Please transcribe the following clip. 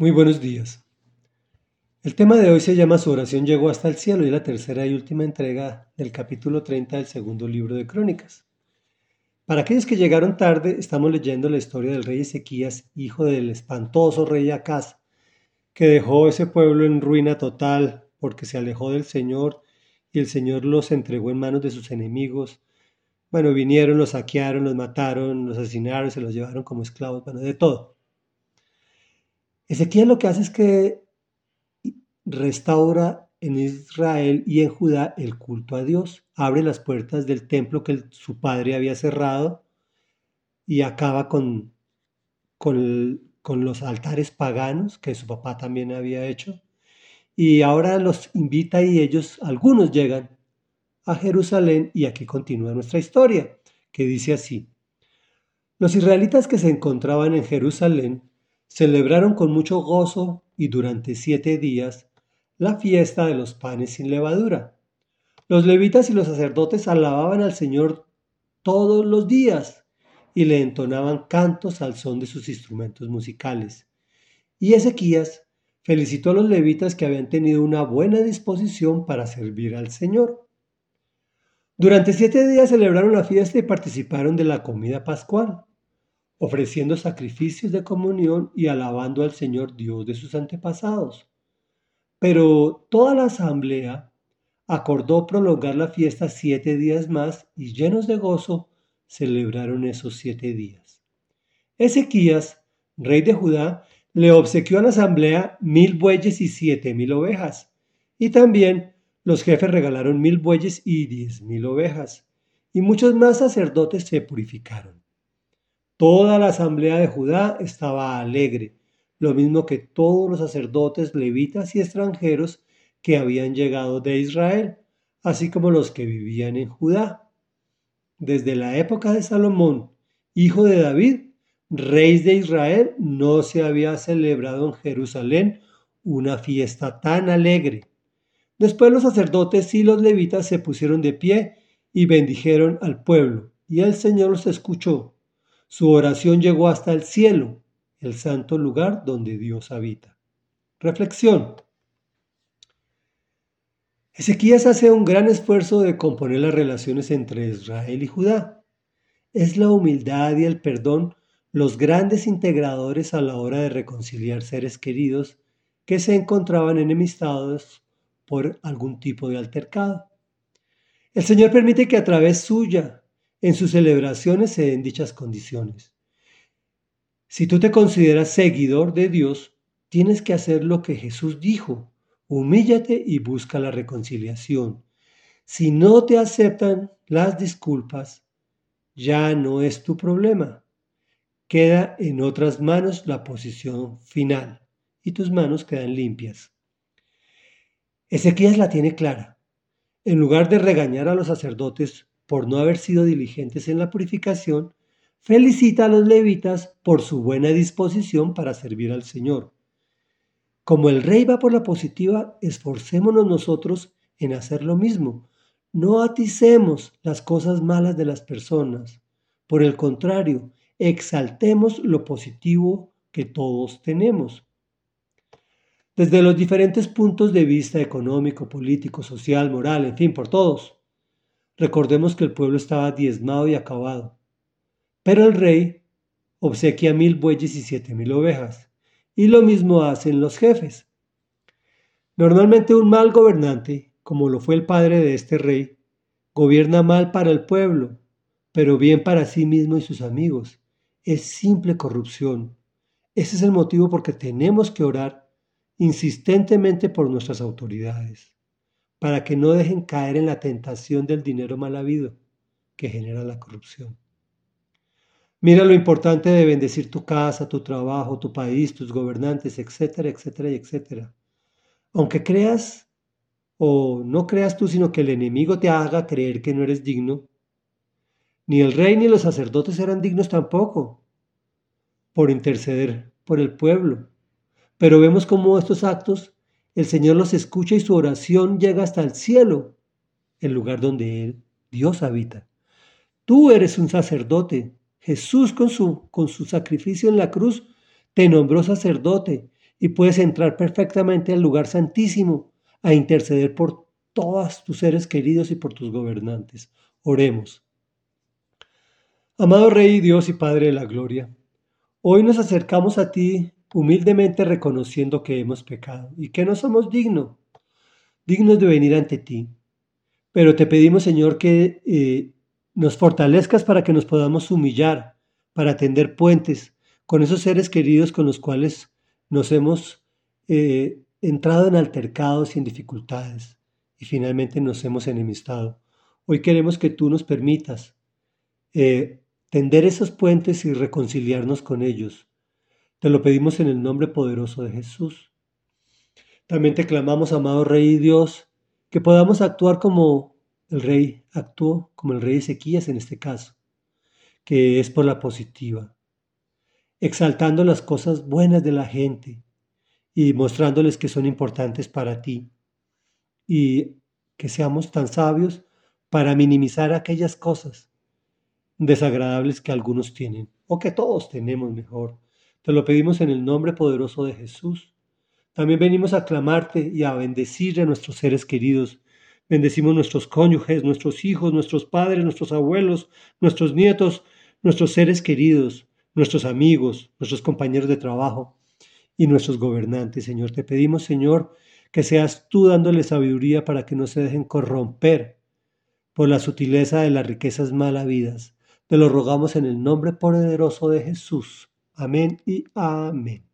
Muy buenos días. El tema de hoy se llama Su oración llegó hasta el cielo y es la tercera y última entrega del capítulo 30 del segundo libro de Crónicas. Para aquellos que llegaron tarde, estamos leyendo la historia del rey Ezequías, hijo del espantoso rey Acaz, que dejó ese pueblo en ruina total porque se alejó del Señor y el Señor los entregó en manos de sus enemigos. Bueno, vinieron, los saquearon, los mataron, los asesinaron, se los llevaron como esclavos, bueno, de todo. Ezequiel lo que hace es que restaura en Israel y en Judá el culto a Dios, abre las puertas del templo que su padre había cerrado y acaba con, con, con los altares paganos que su papá también había hecho. Y ahora los invita y ellos, algunos llegan a Jerusalén y aquí continúa nuestra historia, que dice así. Los israelitas que se encontraban en Jerusalén celebraron con mucho gozo y durante siete días la fiesta de los panes sin levadura. Los levitas y los sacerdotes alababan al Señor todos los días y le entonaban cantos al son de sus instrumentos musicales. Y Ezequías felicitó a los levitas que habían tenido una buena disposición para servir al Señor. Durante siete días celebraron la fiesta y participaron de la comida pascual ofreciendo sacrificios de comunión y alabando al Señor Dios de sus antepasados. Pero toda la asamblea acordó prolongar la fiesta siete días más y llenos de gozo celebraron esos siete días. Ezequías, rey de Judá, le obsequió a la asamblea mil bueyes y siete mil ovejas, y también los jefes regalaron mil bueyes y diez mil ovejas, y muchos más sacerdotes se purificaron. Toda la asamblea de Judá estaba alegre, lo mismo que todos los sacerdotes, levitas y extranjeros que habían llegado de Israel, así como los que vivían en Judá. Desde la época de Salomón, hijo de David, rey de Israel, no se había celebrado en Jerusalén una fiesta tan alegre. Después los sacerdotes y los levitas se pusieron de pie y bendijeron al pueblo, y el Señor los escuchó su oración llegó hasta el cielo, el santo lugar donde Dios habita. Reflexión. Ezequías hace un gran esfuerzo de componer las relaciones entre Israel y Judá. Es la humildad y el perdón los grandes integradores a la hora de reconciliar seres queridos que se encontraban enemistados por algún tipo de altercado. El Señor permite que a través suya en sus celebraciones se den dichas condiciones. Si tú te consideras seguidor de Dios, tienes que hacer lo que Jesús dijo, humíllate y busca la reconciliación. Si no te aceptan las disculpas, ya no es tu problema. Queda en otras manos la posición final y tus manos quedan limpias. Ezequías la tiene clara. En lugar de regañar a los sacerdotes por no haber sido diligentes en la purificación, felicita a los levitas por su buena disposición para servir al Señor. Como el rey va por la positiva, esforcémonos nosotros en hacer lo mismo. No aticemos las cosas malas de las personas. Por el contrario, exaltemos lo positivo que todos tenemos. Desde los diferentes puntos de vista económico, político, social, moral, en fin, por todos. Recordemos que el pueblo estaba diezmado y acabado. Pero el rey obsequia mil bueyes y siete mil ovejas. Y lo mismo hacen los jefes. Normalmente un mal gobernante, como lo fue el padre de este rey, gobierna mal para el pueblo, pero bien para sí mismo y sus amigos. Es simple corrupción. Ese es el motivo por que tenemos que orar insistentemente por nuestras autoridades para que no dejen caer en la tentación del dinero mal habido que genera la corrupción. Mira lo importante de bendecir tu casa, tu trabajo, tu país, tus gobernantes, etcétera, etcétera, etcétera. Aunque creas o no creas tú, sino que el enemigo te haga creer que no eres digno, ni el rey ni los sacerdotes eran dignos tampoco por interceder por el pueblo. Pero vemos cómo estos actos el Señor los escucha y su oración llega hasta el cielo, el lugar donde Él, Dios, habita. Tú eres un sacerdote. Jesús con su, con su sacrificio en la cruz te nombró sacerdote y puedes entrar perfectamente al lugar santísimo a interceder por todos tus seres queridos y por tus gobernantes. Oremos. Amado Rey, Dios y Padre de la Gloria, hoy nos acercamos a ti humildemente reconociendo que hemos pecado y que no somos dignos, dignos de venir ante ti. Pero te pedimos, Señor, que eh, nos fortalezcas para que nos podamos humillar, para tender puentes con esos seres queridos con los cuales nos hemos eh, entrado en altercados y en dificultades y finalmente nos hemos enemistado. Hoy queremos que tú nos permitas eh, tender esos puentes y reconciliarnos con ellos. Te lo pedimos en el nombre poderoso de Jesús. También te clamamos, amado Rey Dios, que podamos actuar como el rey actuó, como el rey Ezequías en este caso, que es por la positiva, exaltando las cosas buenas de la gente y mostrándoles que son importantes para ti, y que seamos tan sabios para minimizar aquellas cosas desagradables que algunos tienen, o que todos tenemos mejor. Te lo pedimos en el nombre poderoso de Jesús. También venimos a clamarte y a bendecir a nuestros seres queridos. Bendecimos nuestros cónyuges, nuestros hijos, nuestros padres, nuestros abuelos, nuestros nietos, nuestros seres queridos, nuestros amigos, nuestros compañeros de trabajo y nuestros gobernantes. Señor, te pedimos, Señor, que seas tú dándole sabiduría para que no se dejen corromper por la sutileza de las riquezas malavidas te lo rogamos en el nombre poderoso de Jesús. Amén y amén.